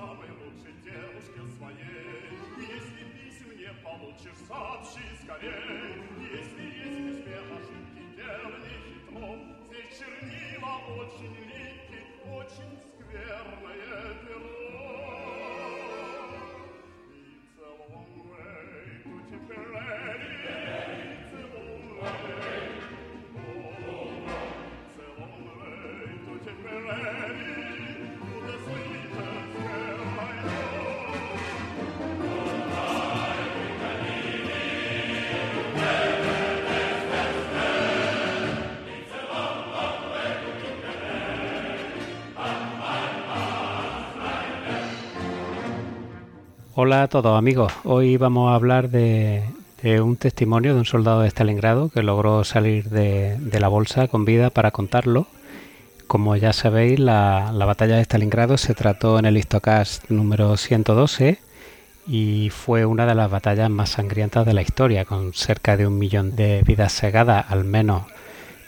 самой лучшей девушке своей. Если писем не получишь, сообщи скорей. Если есть в письме ошибки, делай хитро. Здесь чернила очень липкие, очень скверное перо. It's a long way to Tipperary. Hola a todos amigos, hoy vamos a hablar de, un testimonio de un soldado de Stalingrado que logró salir de, la bolsa con vida para contarlo. Como ya sabéis, la, la batalla de Stalingrado se trató en el Histocast número 112 y fue una de las batallas más sangrientas de la historia, con cerca de un millón de vidas segadas, al menos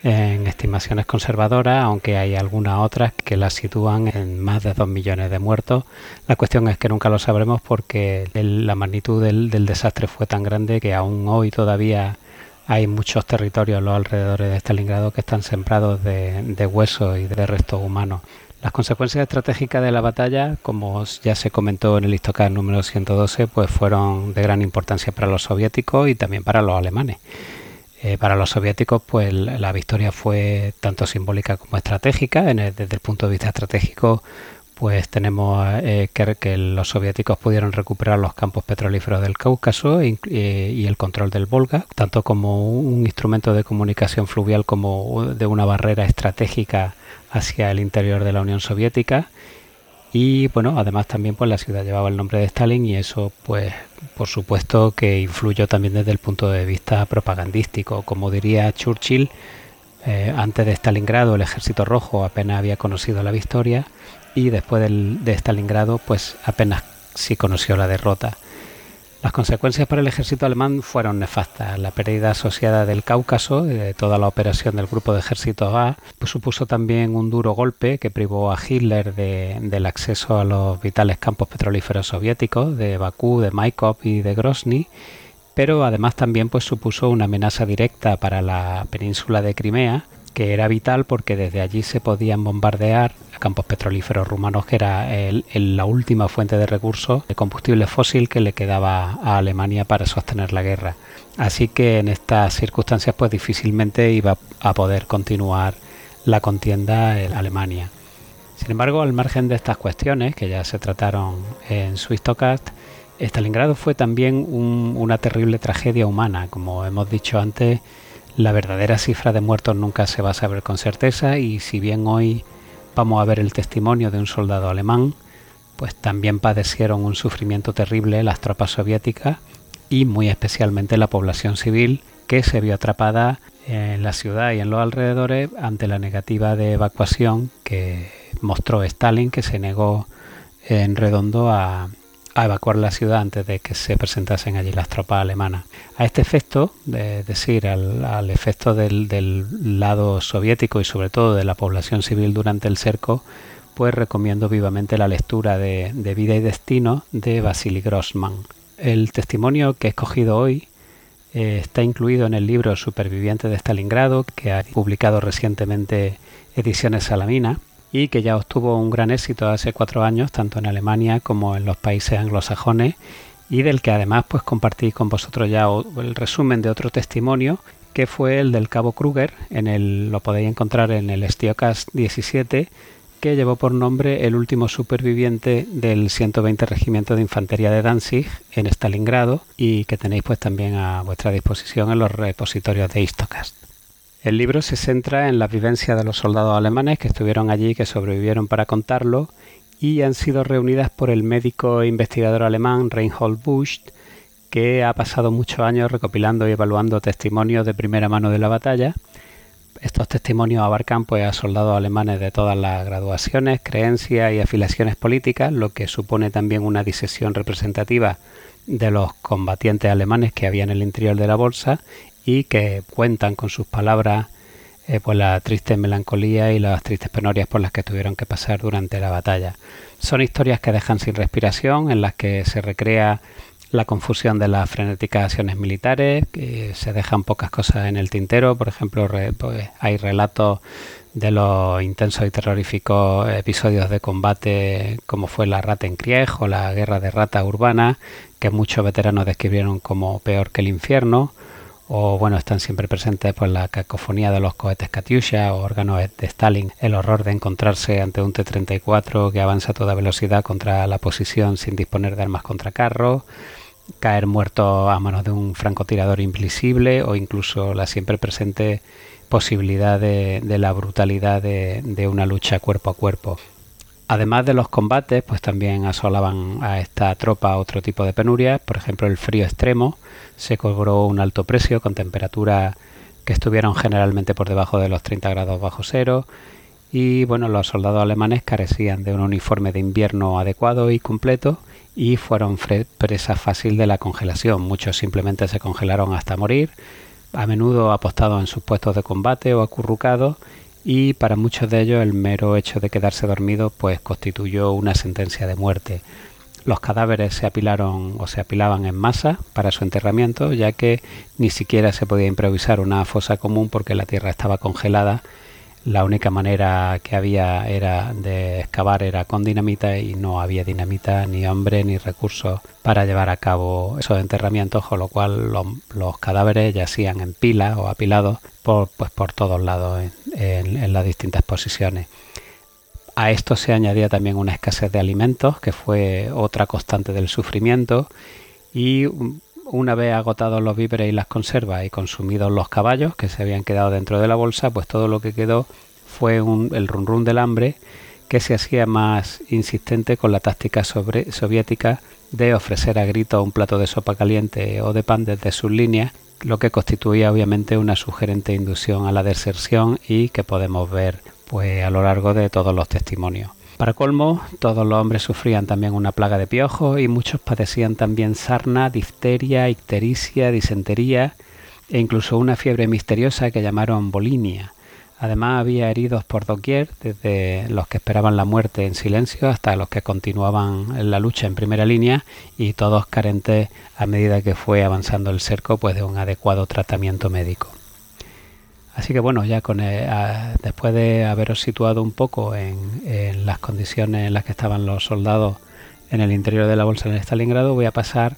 en estimaciones conservadoras, aunque hay algunas otras que la sitúan en más de 2 millones de muertos. La cuestión es que nunca lo sabremos porque la magnitud del, desastre fue tan grande que aún hoy todavía hay muchos territorios a los alrededores de Stalingrado que están sembrados de, huesos y de restos humanos. Las consecuencias estratégicas de la batalla, como ya se comentó en el Histocast número 112, pues fueron de gran importancia para los soviéticos y también para los alemanes. Eh, para los soviéticos, pues la victoria fue tanto simbólica como estratégica. Desde el punto de vista estratégico, pues tenemos eh, que, los soviéticos pudieron recuperar los campos petrolíferos del Cáucaso eh, y el control del Volga, tanto como un instrumento de comunicación fluvial como de una barrera estratégica hacia el interior de la Unión Soviética. Y bueno, además también pues la ciudad llevaba el nombre de Stalin y eso pues por supuesto que influyó también desde el punto de vista propagandístico. Como diría Churchill, eh, antes de Stalingrado el ejército rojo apenas había conocido la victoria y después de Stalingrado pues apenas sí conoció la derrota. Las consecuencias para el ejército alemán fueron nefastas. La pérdida asociada del Cáucaso, de toda la operación del grupo de ejércitos A, pues supuso también un duro golpe que privó a Hitler de- del acceso a los vitales campos petrolíferos soviéticos de Bakú, de Maikop y de Grozny, pero además también pues supuso una amenaza directa para la península de Crimea, que era vital porque desde allí se podían bombardear a campos petrolíferos rumanos, que era el- el- la última fuente de recursos de combustible fósil que le quedaba a Alemania para sostener la guerra. Así que en estas circunstancias pues difícilmente iba a poder continuar la contienda en Alemania. Sin embargo, al margen de estas cuestiones, que ya se trataron en Swistocast, Stalingrado fue también un- una terrible tragedia humana. Como hemos dicho antes, la verdadera cifra de muertos nunca se va a saber con certeza y si bien hoy vamos a ver el testimonio de un soldado alemán, pues también padecieron un sufrimiento terrible las tropas soviéticas y muy especialmente la población civil que se vio atrapada en la ciudad y en los alrededores ante la negativa de evacuación que mostró Stalin, que se negó en redondo a, a evacuar la ciudad antes de que se presentasen allí las tropas alemanas. A este efecto, es decir, al, efecto del, lado soviético y sobre todo de la población civil durante el cerco, pues recomiendo vivamente la lectura de, de Vida y Destino de Vasily Grossman. El testimonio que he escogido hoy eh, está incluido en el libro Superviviente de Stalingrado, que ha publicado recientemente Ediciones Salamina y que ya obtuvo un gran éxito hace cuatro años, tanto en Alemania como en los países anglosajones, y del que además pues compartí con vosotros ya el resumen de otro testimonio que fue el del cabo Kruger, en el, lo podéis encontrar en el Stiocast 17, que llevó por nombre el último superviviente del 120 Regimiento de Infantería de Danzig en Stalingrado y que tenéis pues también a vuestra disposición en los repositorios de Histocast. El libro se centra en la vivencia de los soldados alemanes que estuvieron allí y que sobrevivieron para contarlo y han sido reunidas por el médico e investigador alemán Reinhold Busch, que ha pasado muchos años recopilando y evaluando testimonios de primera mano de la batalla. Estos testimonios abarcan pues, a soldados alemanes de todas las graduaciones, creencias y afiliaciones políticas, lo que supone también una disección representativa de los combatientes alemanes que había en el interior de la bolsa y que cuentan con sus palabras eh, pues la triste melancolía y las tristes penurias por las que tuvieron que pasar durante la batalla. Son historias que dejan sin respiración, en las que se recrea la confusión de las frenéticas acciones militares, que se dejan pocas cosas en el tintero, por ejemplo, pues, hay relatos de los intensos y terroríficos episodios de combate como fue la rata en Krieg o la guerra de rata urbana, que muchos veteranos describieron como peor que el infierno, o bueno, están siempre presentes pues la cacofonía de los cohetes Katyusha o órganos de Stalin, el horror de encontrarse ante un T-34 que avanza a toda velocidad contra la posición sin disponer de armas contra carro, caer muerto a manos de un francotirador invisible o incluso la siempre presente posibilidad de, la brutalidad de, de una lucha cuerpo a cuerpo. Además de los combates, pues también asolaban a esta tropa otro tipo de penurias, por ejemplo el frío extremo, se cobró un alto precio con temperaturas que estuvieron generalmente por debajo de los 30 grados bajo cero. Y bueno, los soldados alemanes carecían de un uniforme de invierno adecuado y completo y fueron presa fácil de la congelación. Muchos simplemente se congelaron hasta morir, a menudo apostados en sus puestos de combate o acurrucados y para muchos de ellos el mero hecho de quedarse dormido pues constituyó una sentencia de muerte. Los cadáveres se apilaron o se apilaban en masa para su enterramiento, ya que ni siquiera se podía improvisar una fosa común porque la tierra estaba congelada la única manera que había era de excavar era con dinamita y no había dinamita ni hombre ni recursos para llevar a cabo esos enterramientos, con lo cual los, cadáveres yacían en pila o apilados por, pues, por todos lados en, las distintas posiciones. A esto se añadía también una escasez de alimentos, que fue otra constante del sufrimiento, y una vez agotados los víveres y las conservas y consumidos los caballos que se habían quedado dentro de la bolsa, pues todo lo que quedó fue el run run del hambre que se hacía más insistente con la táctica soviética de ofrecer a grito un plato de sopa caliente o de pan desde sus líneas, lo que constituía obviamente una sugerente inducción a la deserción y que podemos ver pues a lo largo de todos los testimonios. Para colmo, todos los hombres sufrían también una plaga de piojos y muchos padecían también sarna, difteria, ictericia, disentería e incluso una fiebre misteriosa que llamaron bolinia. Además había heridos por doquier, desde los que esperaban la muerte en silencio hasta los que continuaban la lucha en primera línea y todos carentes a medida que fue avanzando el cerco pues de un adecuado tratamiento médico. Así que bueno, ya con después de haberos situado un poco en, las condiciones en las que estaban los soldados en el interior de la bolsa en Stalingrado, voy a pasar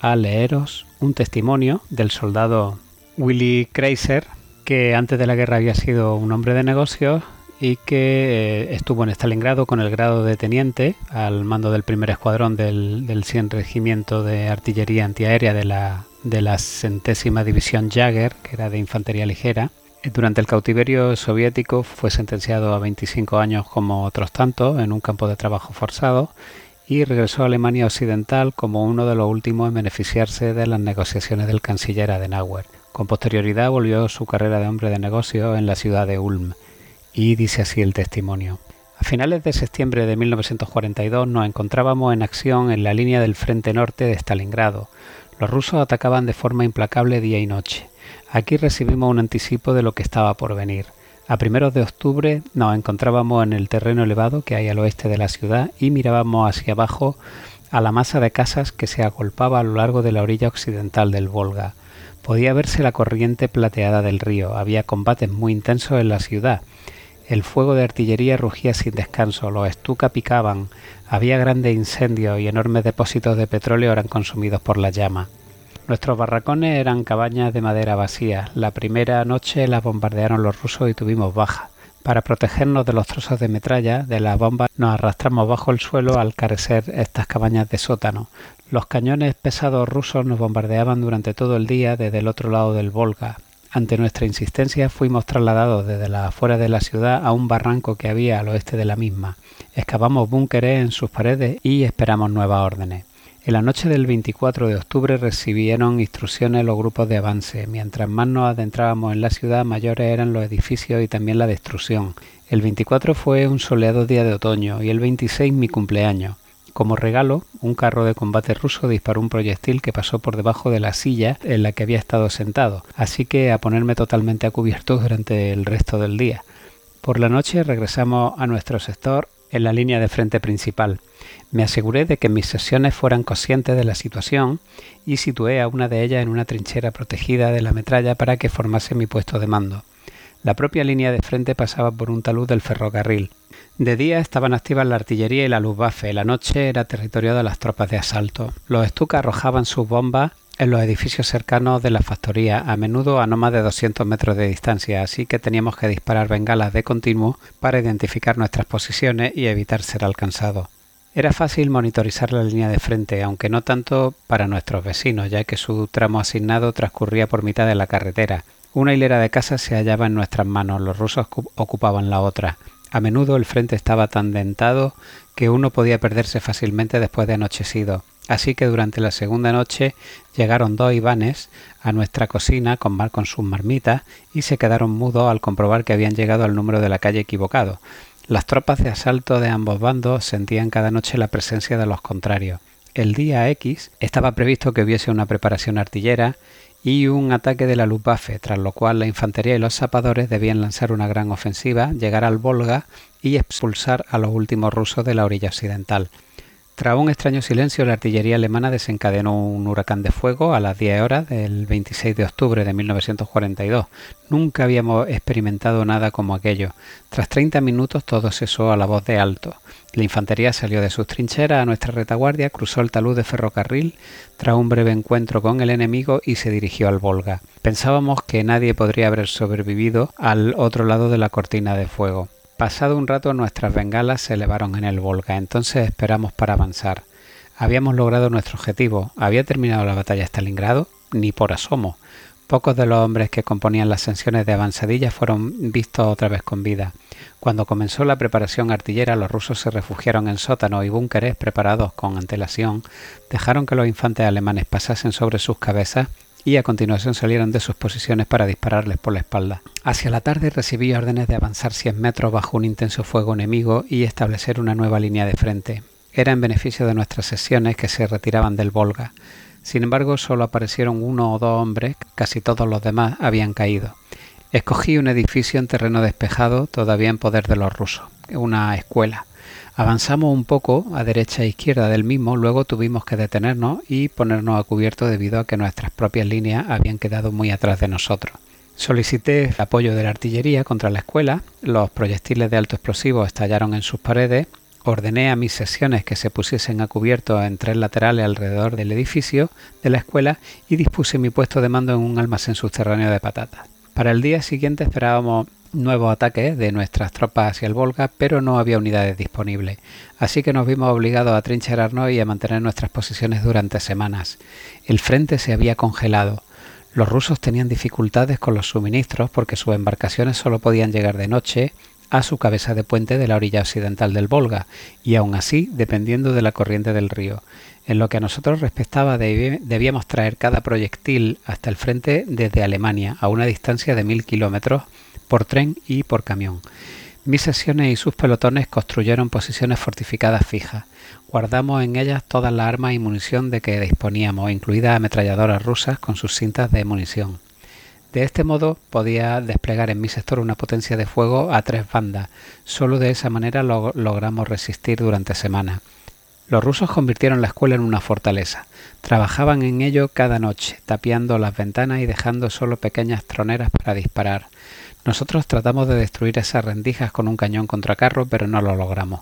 a leeros un testimonio del soldado Willy Kreiser, que antes de la guerra había sido un hombre de negocios y que eh, estuvo en Stalingrado con el grado de teniente al mando del primer escuadrón del, del 100 Regimiento de Artillería Antiaérea de la, de la centésima división Jagger, que era de infantería ligera, durante el cautiverio soviético fue sentenciado a 25 años como otros tantos en un campo de trabajo forzado y regresó a Alemania Occidental como uno de los últimos en beneficiarse de las negociaciones del canciller Adenauer. Con posterioridad volvió su carrera de hombre de negocio en la ciudad de Ulm y dice así el testimonio. A finales de septiembre de 1942 nos encontrábamos en acción en la línea del frente norte de Stalingrado. Los rusos atacaban de forma implacable día y noche. Aquí recibimos un anticipo de lo que estaba por venir. A primeros de octubre nos encontrábamos en el terreno elevado que hay al oeste de la ciudad y mirábamos hacia abajo a la masa de casas que se agolpaba a lo largo de la orilla occidental del Volga. Podía verse la corriente plateada del río. Había combates muy intensos en la ciudad. El fuego de artillería rugía sin descanso, los estuca picaban, había grandes incendios y enormes depósitos de petróleo eran consumidos por la llama. Nuestros barracones eran cabañas de madera vacías. La primera noche las bombardearon los rusos y tuvimos baja. Para protegernos de los trozos de metralla de las bombas nos arrastramos bajo el suelo al carecer estas cabañas de sótano. Los cañones pesados rusos nos bombardeaban durante todo el día desde el otro lado del Volga. Ante nuestra insistencia fuimos trasladados desde la afuera de la ciudad a un barranco que había al oeste de la misma. Excavamos búnkeres en sus paredes y esperamos nuevas órdenes. En la noche del 24 de octubre recibieron instrucciones los grupos de avance. Mientras más nos adentrábamos en la ciudad, mayores eran los edificios y también la destrucción. El 24 fue un soleado día de otoño y el 26 mi cumpleaños. Como regalo, un carro de combate ruso disparó un proyectil que pasó por debajo de la silla en la que había estado sentado, así que a ponerme totalmente a cubierto durante el resto del día. Por la noche regresamos a nuestro sector en la línea de frente principal. Me aseguré de que mis sesiones fueran conscientes de la situación y situé a una de ellas en una trinchera protegida de la metralla para que formase mi puesto de mando. La propia línea de frente pasaba por un talud del ferrocarril. De día estaban activas la artillería y la Luftwaffe, la noche era territorio de las tropas de asalto. Los Stuka arrojaban sus bombas en los edificios cercanos de la factoría, a menudo a no más de 200 metros de distancia, así que teníamos que disparar bengalas de continuo para identificar nuestras posiciones y evitar ser alcanzados. Era fácil monitorizar la línea de frente, aunque no tanto para nuestros vecinos, ya que su tramo asignado transcurría por mitad de la carretera. Una hilera de casas se hallaba en nuestras manos, los rusos ocupaban la otra. A menudo el frente estaba tan dentado que uno podía perderse fácilmente después de anochecido. Así que durante la segunda noche llegaron dos ibanes a nuestra cocina con, con sus marmitas y se quedaron mudos al comprobar que habían llegado al número de la calle equivocado. Las tropas de asalto de ambos bandos sentían cada noche la presencia de los contrarios. El día X estaba previsto que hubiese una preparación artillera y un ataque de la Luftwaffe, tras lo cual la infantería y los zapadores debían lanzar una gran ofensiva, llegar al Volga y expulsar a los últimos rusos de la orilla occidental. Tras un extraño silencio, la artillería alemana desencadenó un huracán de fuego a las 10 horas del 26 de octubre de 1942. Nunca habíamos experimentado nada como aquello. Tras 30 minutos todo cesó a la voz de alto. La infantería salió de sus trincheras a nuestra retaguardia, cruzó el talud de ferrocarril tras un breve encuentro con el enemigo y se dirigió al Volga. Pensábamos que nadie podría haber sobrevivido al otro lado de la cortina de fuego. Pasado un rato nuestras bengalas se elevaron en el Volga, entonces esperamos para avanzar. Habíamos logrado nuestro objetivo. ¿Había terminado la batalla de Stalingrado? Ni por asomo. Pocos de los hombres que componían las secciones de avanzadilla fueron vistos otra vez con vida. Cuando comenzó la preparación artillera, los rusos se refugiaron en sótanos y búnkeres preparados con antelación, dejaron que los infantes alemanes pasasen sobre sus cabezas y a continuación salieron de sus posiciones para dispararles por la espalda. Hacia la tarde recibí órdenes de avanzar 100 metros bajo un intenso fuego enemigo y establecer una nueva línea de frente. Era en beneficio de nuestras sesiones que se retiraban del Volga. Sin embargo, solo aparecieron uno o dos hombres, casi todos los demás habían caído. Escogí un edificio en terreno despejado, todavía en poder de los rusos, una escuela. Avanzamos un poco a derecha e izquierda del mismo, luego tuvimos que detenernos y ponernos a cubierto debido a que nuestras propias líneas habían quedado muy atrás de nosotros. Solicité el apoyo de la artillería contra la escuela, los proyectiles de alto explosivo estallaron en sus paredes, ordené a mis secciones que se pusiesen a cubierto en tres laterales alrededor del edificio de la escuela y dispuse mi puesto de mando en un almacén subterráneo de patatas. Para el día siguiente esperábamos nuevos ataques de nuestras tropas hacia el Volga, pero no había unidades disponibles, así que nos vimos obligados a trincherarnos y a mantener nuestras posiciones durante semanas. El frente se había congelado. Los rusos tenían dificultades con los suministros porque sus embarcaciones solo podían llegar de noche a su cabeza de puente de la orilla occidental del Volga, y aún así dependiendo de la corriente del río. En lo que a nosotros respectaba debíamos traer cada proyectil hasta el frente desde Alemania, a una distancia de mil kilómetros, por tren y por camión. Mis sesiones y sus pelotones construyeron posiciones fortificadas fijas. Guardamos en ellas todas las armas y munición de que disponíamos, incluidas ametralladoras rusas con sus cintas de munición. De este modo podía desplegar en mi sector una potencia de fuego a tres bandas. Solo de esa manera lo logramos resistir durante semanas. Los rusos convirtieron la escuela en una fortaleza. Trabajaban en ello cada noche, tapiando las ventanas y dejando solo pequeñas troneras para disparar. Nosotros tratamos de destruir esas rendijas con un cañón contra carro, pero no lo logramos.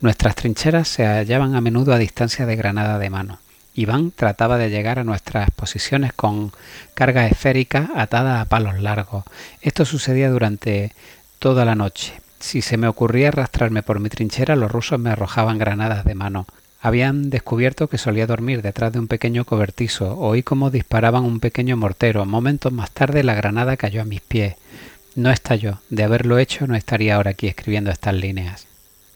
Nuestras trincheras se hallaban a menudo a distancia de granada de mano. Iván trataba de llegar a nuestras posiciones con carga esférica atada a palos largos. Esto sucedía durante toda la noche. Si se me ocurría arrastrarme por mi trinchera, los rusos me arrojaban granadas de mano. Habían descubierto que solía dormir detrás de un pequeño cobertizo. Oí cómo disparaban un pequeño mortero. Momentos más tarde la granada cayó a mis pies. No estalló. De haberlo hecho, no estaría ahora aquí escribiendo estas líneas.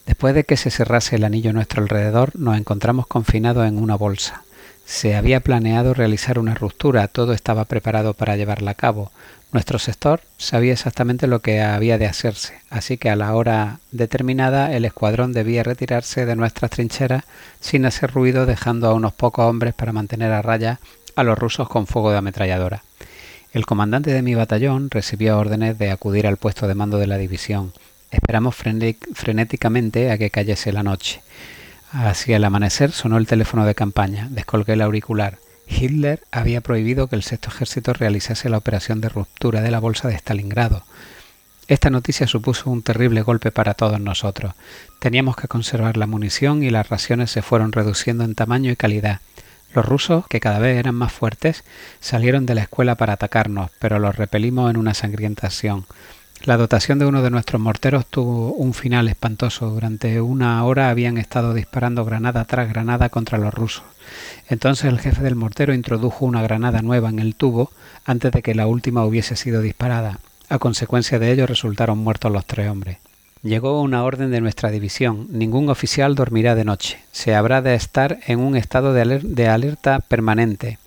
Después de que se cerrase el anillo a nuestro alrededor, nos encontramos confinados en una bolsa. Se había planeado realizar una ruptura, todo estaba preparado para llevarla a cabo. Nuestro sector sabía exactamente lo que había de hacerse, así que a la hora determinada el escuadrón debía retirarse de nuestras trincheras sin hacer ruido, dejando a unos pocos hombres para mantener a raya a los rusos con fuego de ametralladora. El comandante de mi batallón recibió órdenes de acudir al puesto de mando de la división. Esperamos frenéticamente a que cayese la noche. Hacia el amanecer sonó el teléfono de campaña. Descolgué el auricular. Hitler había prohibido que el sexto ejército realizase la operación de ruptura de la bolsa de Stalingrado. Esta noticia supuso un terrible golpe para todos nosotros. Teníamos que conservar la munición y las raciones se fueron reduciendo en tamaño y calidad. Los rusos, que cada vez eran más fuertes, salieron de la escuela para atacarnos, pero los repelimos en una sangrienta acción. La dotación de uno de nuestros morteros tuvo un final espantoso. Durante una hora habían estado disparando granada tras granada contra los rusos. Entonces el jefe del mortero introdujo una granada nueva en el tubo antes de que la última hubiese sido disparada. A consecuencia de ello resultaron muertos los tres hombres. Llegó una orden de nuestra división. Ningún oficial dormirá de noche. Se habrá de estar en un estado de, alerta permanente.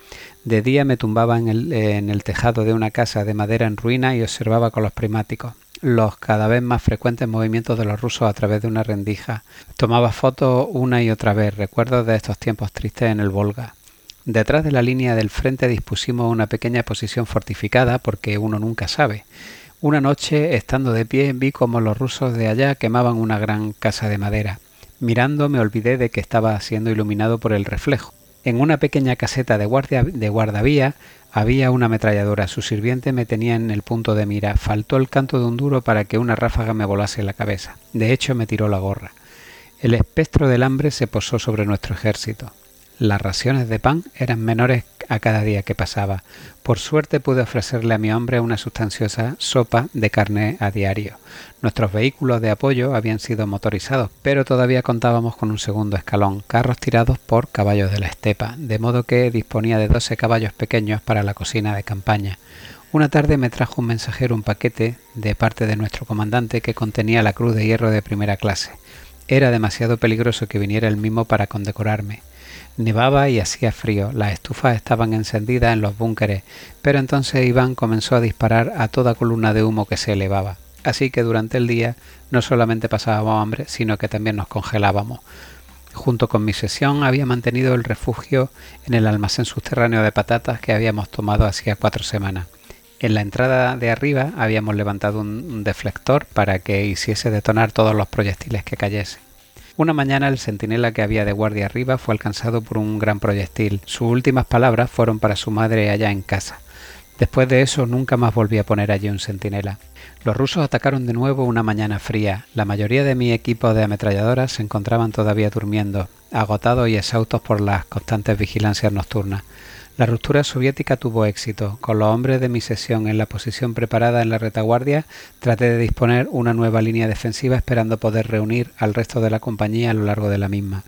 De día me tumbaba en el, en el tejado de una casa de madera en ruina y observaba con los primáticos los cada vez más frecuentes movimientos de los rusos a través de una rendija. Tomaba fotos una y otra vez, recuerdos de estos tiempos tristes en el Volga. Detrás de la línea del frente dispusimos una pequeña posición fortificada porque uno nunca sabe. Una noche, estando de pie, vi como los rusos de allá quemaban una gran casa de madera. Mirando me olvidé de que estaba siendo iluminado por el reflejo. En una pequeña caseta de, de guardavía había una ametralladora. Su sirviente me tenía en el punto de mira. Faltó el canto de un duro para que una ráfaga me volase la cabeza. De hecho, me tiró la gorra. El espectro del hambre se posó sobre nuestro ejército. Las raciones de pan eran menores a cada día que pasaba. Por suerte pude ofrecerle a mi hombre una sustanciosa sopa de carne a diario. Nuestros vehículos de apoyo habían sido motorizados, pero todavía contábamos con un segundo escalón, carros tirados por caballos de la estepa, de modo que disponía de doce caballos pequeños para la cocina de campaña. Una tarde me trajo un mensajero un paquete de parte de nuestro comandante que contenía la cruz de hierro de primera clase. Era demasiado peligroso que viniera el mismo para condecorarme. Nevaba y hacía frío, las estufas estaban encendidas en los búnkeres, pero entonces Iván comenzó a disparar a toda columna de humo que se elevaba. Así que durante el día no solamente pasábamos hambre, sino que también nos congelábamos. Junto con mi sesión había mantenido el refugio en el almacén subterráneo de patatas que habíamos tomado hacía cuatro semanas. En la entrada de arriba habíamos levantado un deflector para que hiciese detonar todos los proyectiles que cayesen. Una mañana el centinela que había de guardia arriba fue alcanzado por un gran proyectil. Sus últimas palabras fueron para su madre allá en casa. Después de eso nunca más volví a poner allí un centinela. Los rusos atacaron de nuevo una mañana fría. La mayoría de mi equipo de ametralladoras se encontraban todavía durmiendo, agotados y exhaustos por las constantes vigilancias nocturnas. La ruptura soviética tuvo éxito. Con los hombres de mi sesión en la posición preparada en la retaguardia, traté de disponer una nueva línea defensiva esperando poder reunir al resto de la compañía a lo largo de la misma.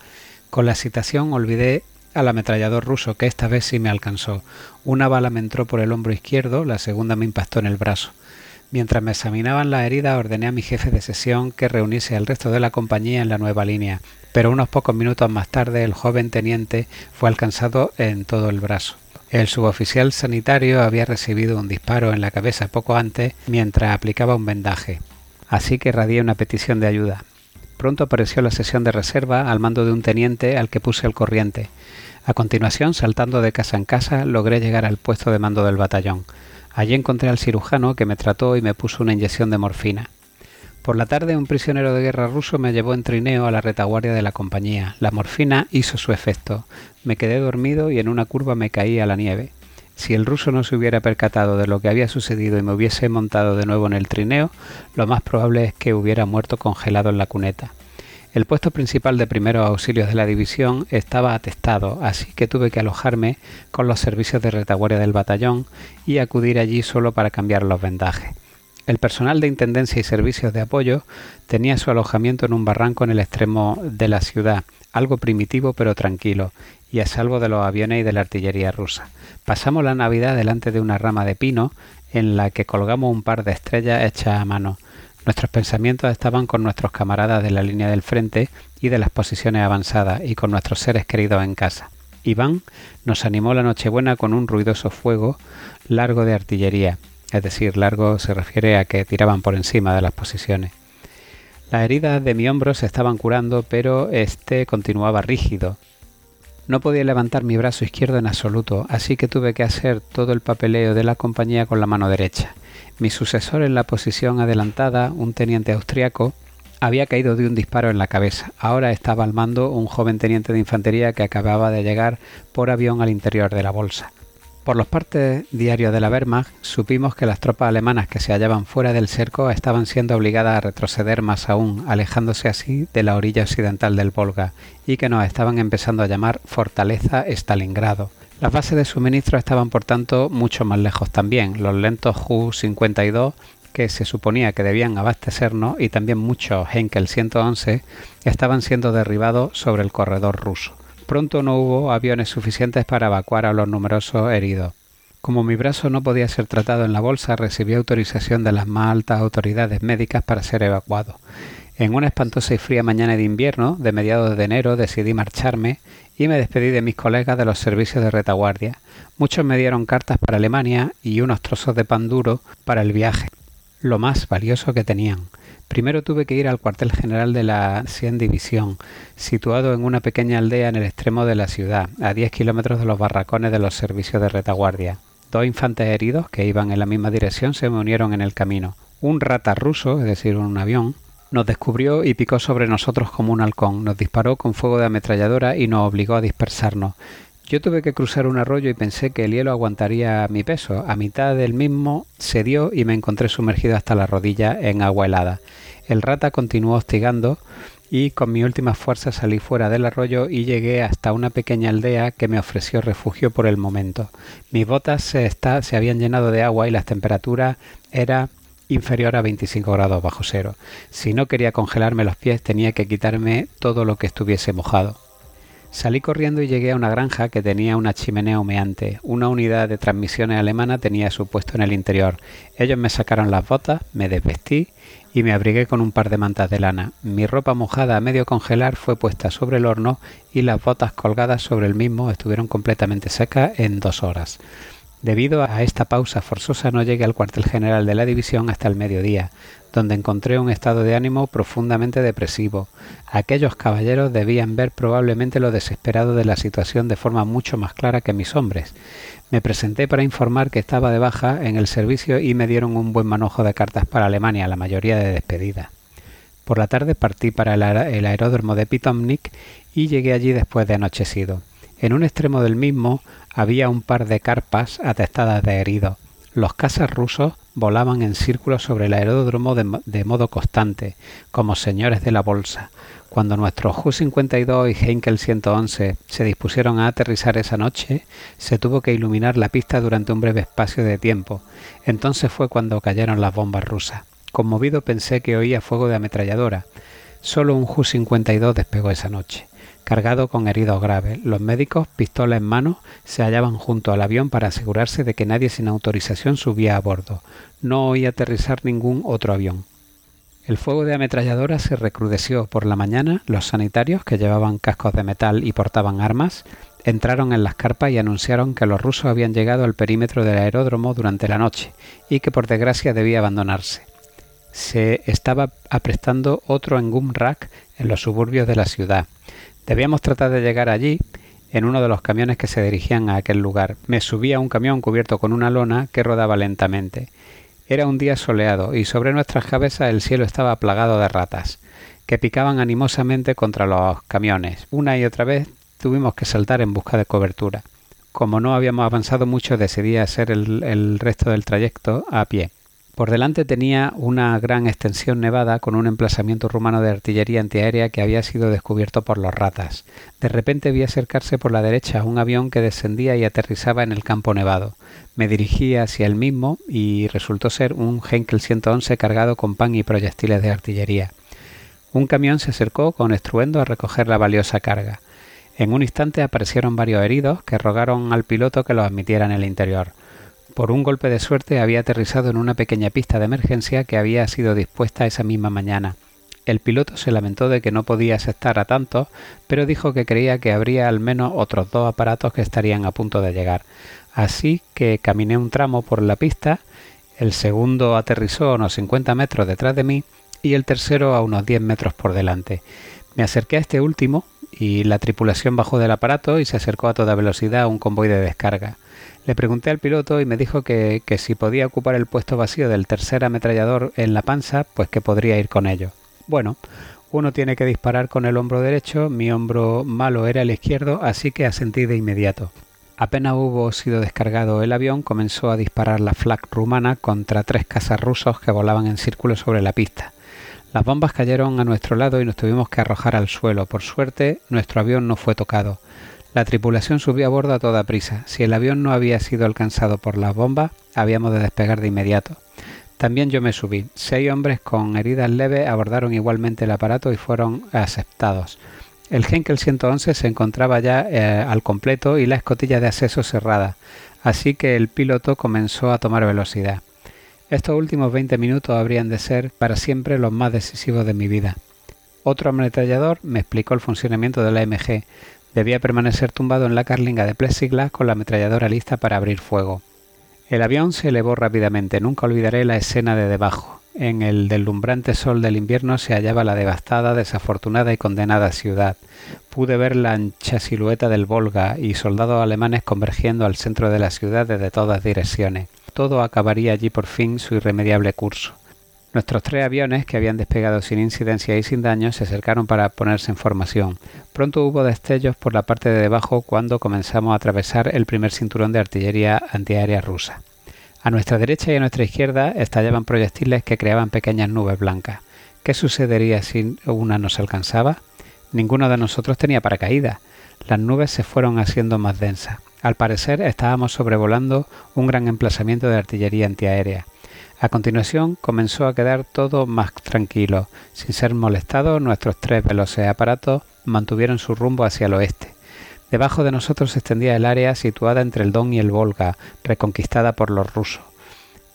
Con la excitación olvidé al ametrallador ruso, que esta vez sí me alcanzó. Una bala me entró por el hombro izquierdo, la segunda me impactó en el brazo. Mientras me examinaban la herida, ordené a mi jefe de sesión que reuniese al resto de la compañía en la nueva línea pero unos pocos minutos más tarde el joven teniente fue alcanzado en todo el brazo. El suboficial sanitario había recibido un disparo en la cabeza poco antes mientras aplicaba un vendaje, así que radié una petición de ayuda. Pronto apareció la sesión de reserva al mando de un teniente al que puse al corriente. A continuación, saltando de casa en casa, logré llegar al puesto de mando del batallón. Allí encontré al cirujano que me trató y me puso una inyección de morfina. Por la tarde un prisionero de guerra ruso me llevó en trineo a la retaguardia de la compañía. La morfina hizo su efecto. Me quedé dormido y en una curva me caí a la nieve. Si el ruso no se hubiera percatado de lo que había sucedido y me hubiese montado de nuevo en el trineo, lo más probable es que hubiera muerto congelado en la cuneta. El puesto principal de primeros auxilios de la división estaba atestado, así que tuve que alojarme con los servicios de retaguardia del batallón y acudir allí solo para cambiar los vendajes. El personal de Intendencia y Servicios de Apoyo tenía su alojamiento en un barranco en el extremo de la ciudad, algo primitivo pero tranquilo, y a salvo de los aviones y de la artillería rusa. Pasamos la Navidad delante de una rama de pino en la que colgamos un par de estrellas hechas a mano. Nuestros pensamientos estaban con nuestros camaradas de la línea del frente y de las posiciones avanzadas y con nuestros seres queridos en casa. Iván nos animó la Nochebuena con un ruidoso fuego largo de artillería es decir, largo se refiere a que tiraban por encima de las posiciones. Las heridas de mi hombro se estaban curando, pero este continuaba rígido. No podía levantar mi brazo izquierdo en absoluto, así que tuve que hacer todo el papeleo de la compañía con la mano derecha. Mi sucesor en la posición adelantada, un teniente austriaco, había caído de un disparo en la cabeza. Ahora estaba al mando un joven teniente de infantería que acababa de llegar por avión al interior de la bolsa. Por los partes diarios de la Wehrmacht supimos que las tropas alemanas que se hallaban fuera del cerco estaban siendo obligadas a retroceder más aún, alejándose así de la orilla occidental del Volga, y que nos estaban empezando a llamar Fortaleza Stalingrado. Las bases de suministro estaban por tanto mucho más lejos también. Los lentos Ju-52 que se suponía que debían abastecernos y también muchos Henkel 111 estaban siendo derribados sobre el corredor ruso. Pronto no hubo aviones suficientes para evacuar a los numerosos heridos. Como mi brazo no podía ser tratado en la bolsa, recibí autorización de las más altas autoridades médicas para ser evacuado. En una espantosa y fría mañana de invierno, de mediados de enero, decidí marcharme y me despedí de mis colegas de los servicios de retaguardia. Muchos me dieron cartas para Alemania y unos trozos de pan duro para el viaje, lo más valioso que tenían. Primero tuve que ir al cuartel general de la 100 División, situado en una pequeña aldea en el extremo de la ciudad, a 10 kilómetros de los barracones de los servicios de retaguardia. Dos infantes heridos que iban en la misma dirección se me unieron en el camino. Un rata ruso, es decir, un avión, nos descubrió y picó sobre nosotros como un halcón, nos disparó con fuego de ametralladora y nos obligó a dispersarnos. Yo tuve que cruzar un arroyo y pensé que el hielo aguantaría mi peso. A mitad del mismo se dio y me encontré sumergido hasta la rodilla en agua helada. El rata continuó hostigando y con mi última fuerza salí fuera del arroyo y llegué hasta una pequeña aldea que me ofreció refugio por el momento. Mis botas se, se habían llenado de agua y la temperatura era inferior a 25 grados bajo cero. Si no quería congelarme los pies tenía que quitarme todo lo que estuviese mojado. Salí corriendo y llegué a una granja que tenía una chimenea humeante. Una unidad de transmisiones alemana tenía su puesto en el interior. Ellos me sacaron las botas, me desvestí y me abrigué con un par de mantas de lana. Mi ropa mojada a medio congelar fue puesta sobre el horno y las botas colgadas sobre el mismo estuvieron completamente secas en dos horas. Debido a esta pausa forzosa no llegué al cuartel general de la división hasta el mediodía, donde encontré un estado de ánimo profundamente depresivo. Aquellos caballeros debían ver probablemente lo desesperado de la situación de forma mucho más clara que mis hombres. Me presenté para informar que estaba de baja en el servicio y me dieron un buen manojo de cartas para Alemania, la mayoría de despedida. Por la tarde partí para el, aeródromo de Pitomnik y llegué allí después de anochecido. En un extremo del mismo había un par de carpas atestadas de heridos. Los cazas rusos volaban en círculos sobre el aeródromo de, modo constante, como señores de la bolsa. Cuando nuestros Ju-52 y Heinkel 111 se dispusieron a aterrizar esa noche, se tuvo que iluminar la pista durante un breve espacio de tiempo. Entonces fue cuando cayeron las bombas rusas. Conmovido pensé que oía fuego de ametralladora. Solo un Ju-52 despegó esa noche cargado con heridos graves. Los médicos, pistola en mano, se hallaban junto al avión para asegurarse de que nadie sin autorización subía a bordo. No oía aterrizar ningún otro avión. El fuego de ametralladora se recrudeció por la mañana. Los sanitarios, que llevaban cascos de metal y portaban armas, entraron en las carpas y anunciaron que los rusos habían llegado al perímetro del aeródromo durante la noche y que por desgracia debía abandonarse. Se estaba aprestando otro en Gumrak en los suburbios de la ciudad. Debíamos tratar de llegar allí en uno de los camiones que se dirigían a aquel lugar. Me subí a un camión cubierto con una lona que rodaba lentamente. Era un día soleado y sobre nuestras cabezas el cielo estaba plagado de ratas, que picaban animosamente contra los camiones. Una y otra vez tuvimos que saltar en busca de cobertura. Como no habíamos avanzado mucho, decidí hacer el, el resto del trayecto a pie. Por delante tenía una gran extensión nevada con un emplazamiento rumano de artillería antiaérea que había sido descubierto por los ratas. De repente vi acercarse por la derecha un avión que descendía y aterrizaba en el campo nevado. Me dirigí hacia el mismo y resultó ser un Henkel 111 cargado con pan y proyectiles de artillería. Un camión se acercó con estruendo a recoger la valiosa carga. En un instante aparecieron varios heridos que rogaron al piloto que los admitiera en el interior. Por un golpe de suerte había aterrizado en una pequeña pista de emergencia que había sido dispuesta esa misma mañana. El piloto se lamentó de que no podía aceptar a tantos, pero dijo que creía que habría al menos otros dos aparatos que estarían a punto de llegar. Así que caminé un tramo por la pista El segundo aterrizó a unos 50 metros detrás de mí y el tercero a unos 10 metros por delante. Me acerqué a este último y la tripulación bajó del aparato y se acercó a toda velocidad a un convoy de descarga. Le pregunté al piloto y me dijo que, que si podía ocupar el puesto vacío del tercer ametrallador en la panza, pues que podría ir con ello. Bueno, uno tiene que disparar con el hombro derecho, mi hombro malo era el izquierdo, así que asentí de inmediato. Apenas hubo sido descargado el avión, comenzó a disparar la flak rumana contra tres cazas rusos que volaban en círculo sobre la pista. Las bombas cayeron a nuestro lado y nos tuvimos que arrojar al suelo. Por suerte, nuestro avión no fue tocado. La tripulación subió a bordo a toda prisa. Si el avión no había sido alcanzado por las bombas, habíamos de despegar de inmediato. También yo me subí. Seis hombres con heridas leves abordaron igualmente el aparato y fueron aceptados. El Henkel 111 se encontraba ya eh, al completo y la escotilla de acceso cerrada, así que el piloto comenzó a tomar velocidad. Estos últimos 20 minutos habrían de ser para siempre los más decisivos de mi vida. Otro ametrallador me explicó el funcionamiento de la MG. Debía permanecer tumbado en la carlinga de plexiglas con la ametralladora lista para abrir fuego. El avión se elevó rápidamente. Nunca olvidaré la escena de debajo. En el deslumbrante sol del invierno se hallaba la devastada, desafortunada y condenada ciudad. Pude ver la ancha silueta del Volga y soldados alemanes convergiendo al centro de la ciudad desde todas direcciones todo acabaría allí por fin su irremediable curso. Nuestros tres aviones, que habían despegado sin incidencia y sin daño, se acercaron para ponerse en formación. Pronto hubo destellos por la parte de debajo cuando comenzamos a atravesar el primer cinturón de artillería antiaérea rusa. A nuestra derecha y a nuestra izquierda estallaban proyectiles que creaban pequeñas nubes blancas. ¿Qué sucedería si una nos alcanzaba? Ninguno de nosotros tenía paracaídas. Las nubes se fueron haciendo más densas. Al parecer estábamos sobrevolando un gran emplazamiento de artillería antiaérea. A continuación comenzó a quedar todo más tranquilo. Sin ser molestados, nuestros tres veloces aparatos mantuvieron su rumbo hacia el oeste. Debajo de nosotros se extendía el área situada entre el Don y el Volga, reconquistada por los rusos.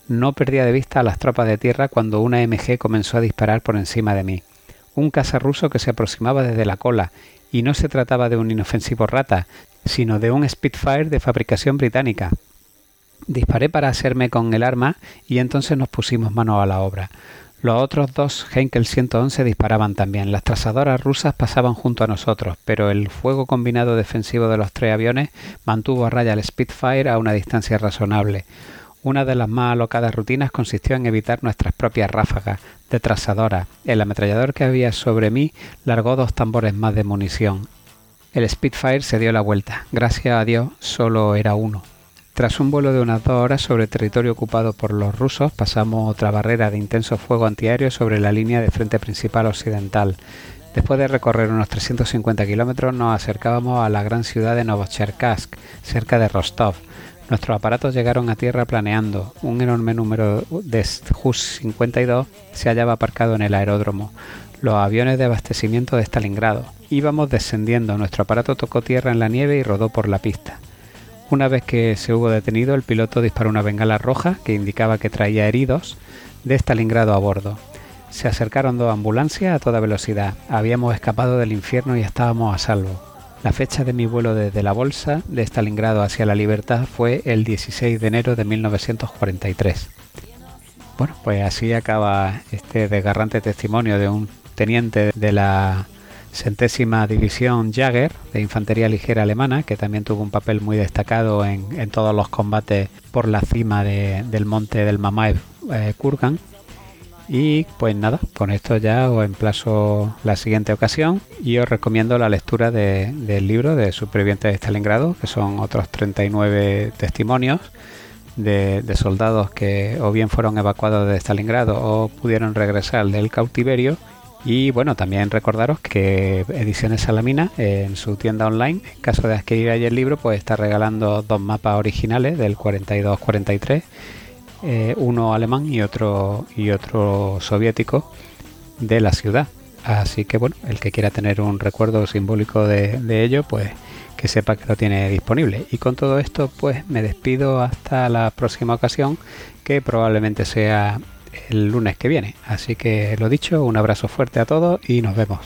No perdía de vista a las tropas de tierra cuando una MG comenzó a disparar por encima de mí. Un caza ruso que se aproximaba desde la cola, y no se trataba de un inofensivo rata, sino de un Spitfire de fabricación británica. Disparé para hacerme con el arma y entonces nos pusimos mano a la obra. Los otros dos Henkel 111 disparaban también. Las trazadoras rusas pasaban junto a nosotros, pero el fuego combinado defensivo de los tres aviones mantuvo a raya el Spitfire a una distancia razonable. Una de las más alocadas rutinas consistió en evitar nuestras propias ráfagas de trazadora. El ametrallador que había sobre mí largó dos tambores más de munición. El Spitfire se dio la vuelta. Gracias a Dios solo era uno. Tras un vuelo de unas dos horas sobre el territorio ocupado por los rusos, pasamos otra barrera de intenso fuego antiaéreo sobre la línea de frente principal occidental. Después de recorrer unos 350 kilómetros, nos acercábamos a la gran ciudad de Novocherkassk, cerca de Rostov. Nuestros aparatos llegaron a tierra planeando. Un enorme número de JUS-52 se hallaba aparcado en el aeródromo los aviones de abastecimiento de Stalingrado. Íbamos descendiendo, nuestro aparato tocó tierra en la nieve y rodó por la pista. Una vez que se hubo detenido, el piloto disparó una bengala roja que indicaba que traía heridos de Stalingrado a bordo. Se acercaron dos ambulancias a toda velocidad. Habíamos escapado del infierno y estábamos a salvo. La fecha de mi vuelo desde la bolsa de Stalingrado hacia la libertad fue el 16 de enero de 1943. Bueno, pues así acaba este desgarrante testimonio de un teniente de la centésima división Jagger de infantería ligera alemana, que también tuvo un papel muy destacado en, todos los combates por la cima del monte del Mamaev eh, Kurgan. Y pues nada, con esto ya os emplazo la siguiente ocasión y os recomiendo la lectura del libro de Supervivientes de Stalingrado, que son otros 39 testimonios de, de, soldados que o bien fueron evacuados de Stalingrado o pudieron regresar del cautiverio y bueno, también recordaros que Ediciones Salamina en su tienda online, en caso de adquirir ahí el libro, pues está regalando dos mapas originales del 42-43, eh, uno alemán y otro, y otro soviético de la ciudad. Así que bueno, el que quiera tener un recuerdo simbólico de, de ello, pues que sepa que lo tiene disponible. Y con todo esto, pues me despido hasta la próxima ocasión, que probablemente sea el lunes que viene. Así que lo dicho, un abrazo fuerte a todos y nos vemos.